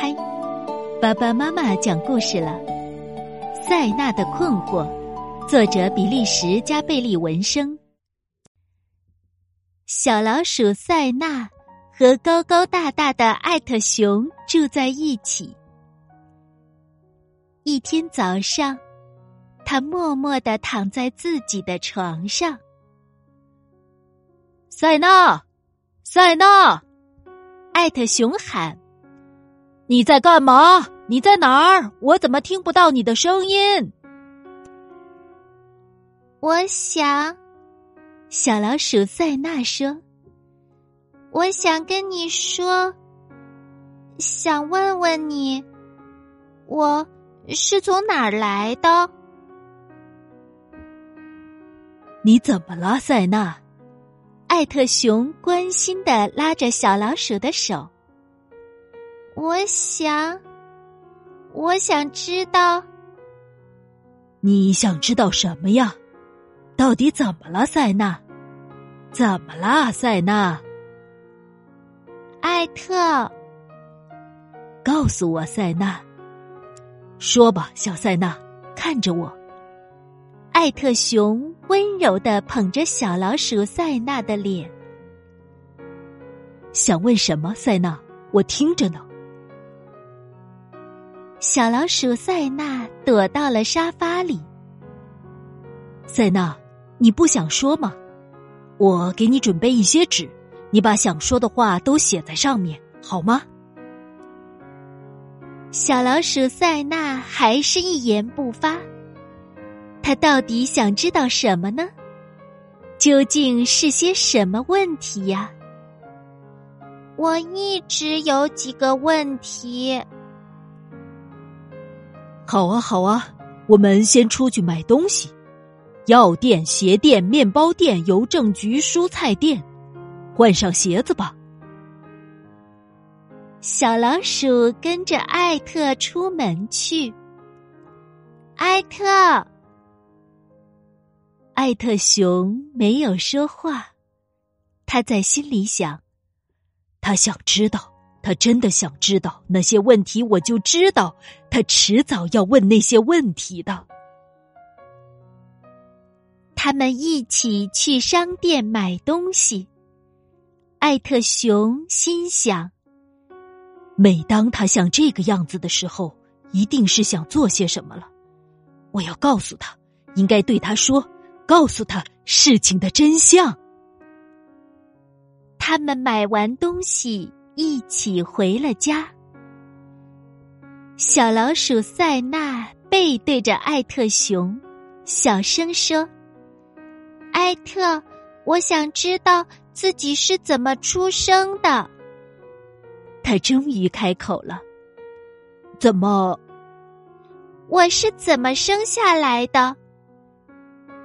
开。爸爸妈妈讲故事了，《塞纳的困惑》，作者比利时加贝利文生。小老鼠塞纳和高高大大的艾特熊住在一起。一天早上，他默默的躺在自己的床上。塞纳，塞纳，艾特熊喊：“你在干嘛？你在哪儿？我怎么听不到你的声音？”我想，小老鼠塞纳说：“我想跟你说，想问问你，我。”是从哪儿来的？你怎么了，塞纳？艾特熊关心的拉着小老鼠的手。我想，我想知道。你想知道什么呀？到底怎么了，塞纳？怎么啦，塞纳？艾特，告诉我，塞纳。说吧，小塞纳，看着我。艾特熊温柔的捧着小老鼠塞纳的脸，想问什么？塞纳，我听着呢。小老鼠塞纳躲到了沙发里。塞纳，你不想说吗？我给你准备一些纸，你把想说的话都写在上面，好吗？小老鼠塞纳还是一言不发。他到底想知道什么呢？究竟是些什么问题呀？我一直有几个问题。好啊，好啊，我们先出去买东西：药店、鞋店、面包店、邮政局、蔬菜店。换上鞋子吧。小老鼠跟着艾特出门去。艾特，艾特熊没有说话，他在心里想：他想知道，他真的想知道那些问题，我就知道他迟早要问那些问题的。他们一起去商店买东西。艾特熊心想。每当他像这个样子的时候，一定是想做些什么了。我要告诉他，应该对他说，告诉他事情的真相。他们买完东西，一起回了家。小老鼠塞纳背对着艾特熊，小声说：“艾特，我想知道自己是怎么出生的。”他终于开口了：“怎么？我是怎么生下来的？”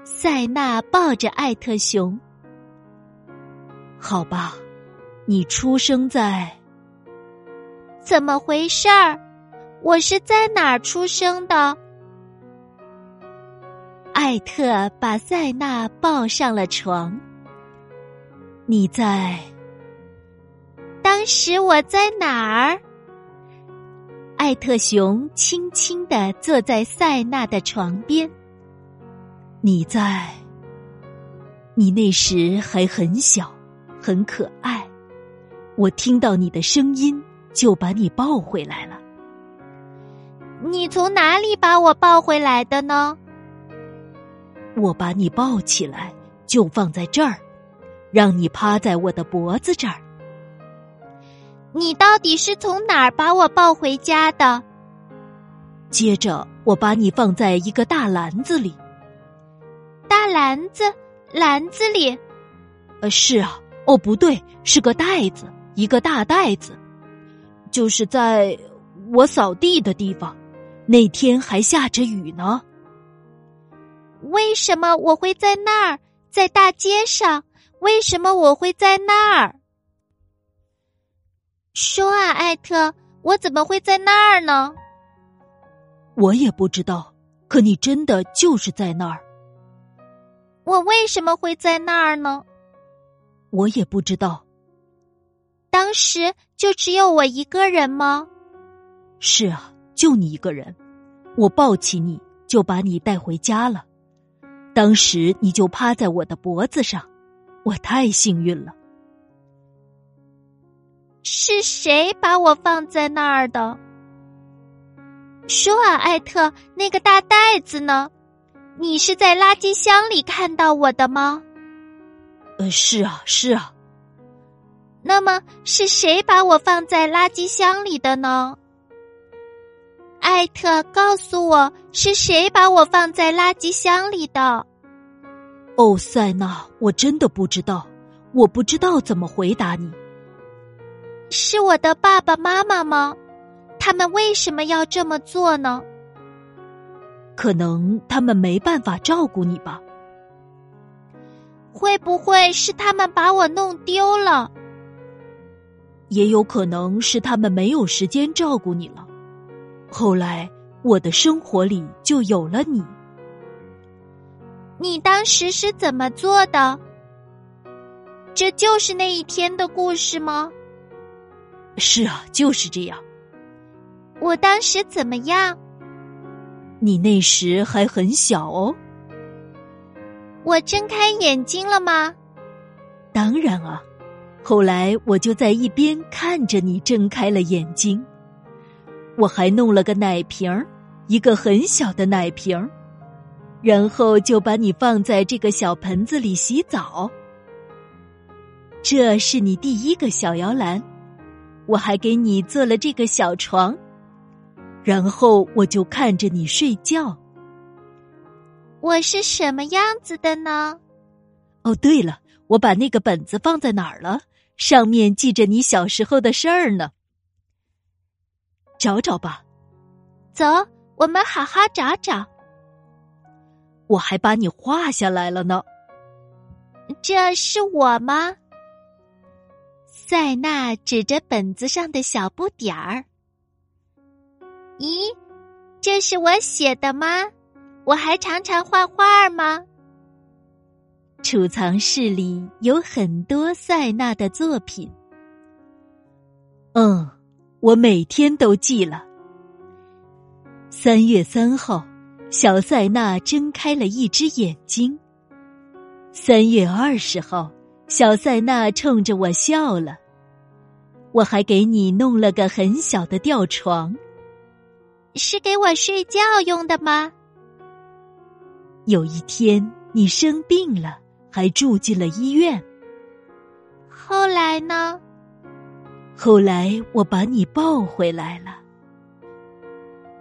塞纳抱着艾特熊。好吧，你出生在……怎么回事儿？我是在哪儿出生的？艾特把塞纳抱上了床。你在。当时我在哪儿？艾特熊轻轻的坐在塞纳的床边。你在？你那时还很小，很可爱。我听到你的声音，就把你抱回来了。你从哪里把我抱回来的呢？我把你抱起来，就放在这儿，让你趴在我的脖子这儿。你到底是从哪儿把我抱回家的？接着，我把你放在一个大篮子里。大篮子，篮子里？呃，是啊。哦，不对，是个袋子，一个大袋子。就是在我扫地的地方，那天还下着雨呢。为什么我会在那儿？在大街上？为什么我会在那儿？说啊，艾特，我怎么会在那儿呢？我也不知道，可你真的就是在那儿。我为什么会在那儿呢？我也不知道。当时就只有我一个人吗？是啊，就你一个人，我抱起你就把你带回家了。当时你就趴在我的脖子上，我太幸运了。是谁把我放在那儿的？说啊，艾特，那个大袋子呢？你是在垃圾箱里看到我的吗？呃，是啊，是啊。那么是谁把我放在垃圾箱里的呢？艾特，告诉我是谁把我放在垃圾箱里的？哦，塞纳，我真的不知道，我不知道怎么回答你。是我的爸爸妈妈吗？他们为什么要这么做呢？可能他们没办法照顾你吧。会不会是他们把我弄丢了？也有可能是他们没有时间照顾你了。后来我的生活里就有了你。你当时是怎么做的？这就是那一天的故事吗？是啊，就是这样。我当时怎么样？你那时还很小哦。我睁开眼睛了吗？当然啊。后来我就在一边看着你睁开了眼睛。我还弄了个奶瓶儿，一个很小的奶瓶儿，然后就把你放在这个小盆子里洗澡。这是你第一个小摇篮。我还给你做了这个小床，然后我就看着你睡觉。我是什么样子的呢？哦，对了，我把那个本子放在哪儿了？上面记着你小时候的事儿呢。找找吧，走，我们好好找找。我还把你画下来了呢。这是我吗？塞纳指着本子上的小不点儿。咦，这是我写的吗？我还常常画画吗？储藏室里有很多塞纳的作品。嗯，我每天都记了。三月三号，小塞纳睁开了一只眼睛。三月二十号。小塞纳冲着我笑了。我还给你弄了个很小的吊床，是给我睡觉用的吗？有一天你生病了，还住进了医院。后来呢？后来我把你抱回来了。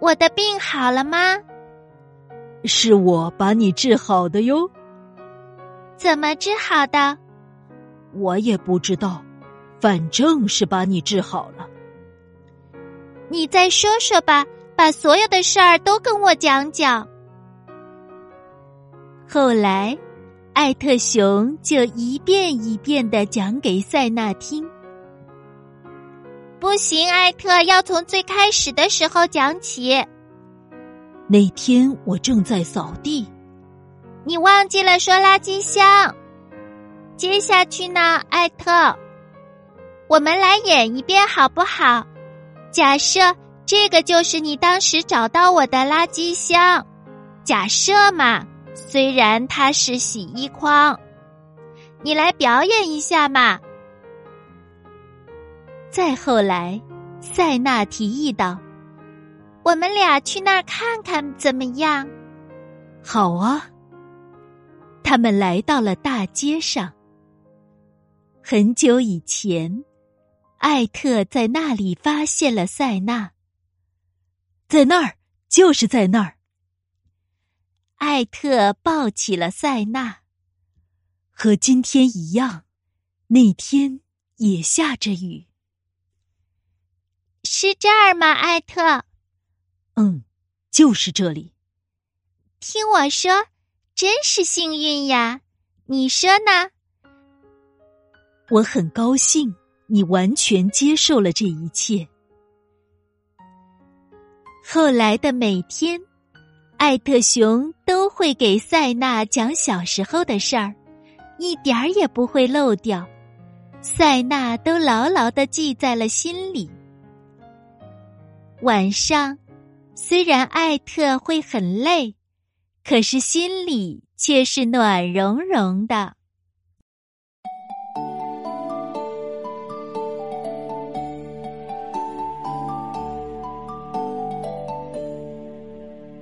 我的病好了吗？是我把你治好的哟。怎么治好的？我也不知道，反正是把你治好了。你再说说吧，把所有的事儿都跟我讲讲。后来，艾特熊就一遍一遍的讲给塞纳听。不行，艾特要从最开始的时候讲起。那天我正在扫地，你忘记了说垃圾箱。接下去呢，艾特，我们来演一遍好不好？假设这个就是你当时找到我的垃圾箱，假设嘛，虽然它是洗衣筐，你来表演一下嘛。再后来，塞纳提议道：“我们俩去那儿看看怎么样？”好啊。他们来到了大街上。很久以前，艾特在那里发现了塞纳。在那儿，就是在那儿。艾特抱起了塞纳，和今天一样，那天也下着雨。是这儿吗，艾特？嗯，就是这里。听我说，真是幸运呀！你说呢？我很高兴，你完全接受了这一切。后来的每天，艾特熊都会给塞纳讲小时候的事儿，一点儿也不会漏掉。塞纳都牢牢的记在了心里。晚上，虽然艾特会很累，可是心里却是暖融融的。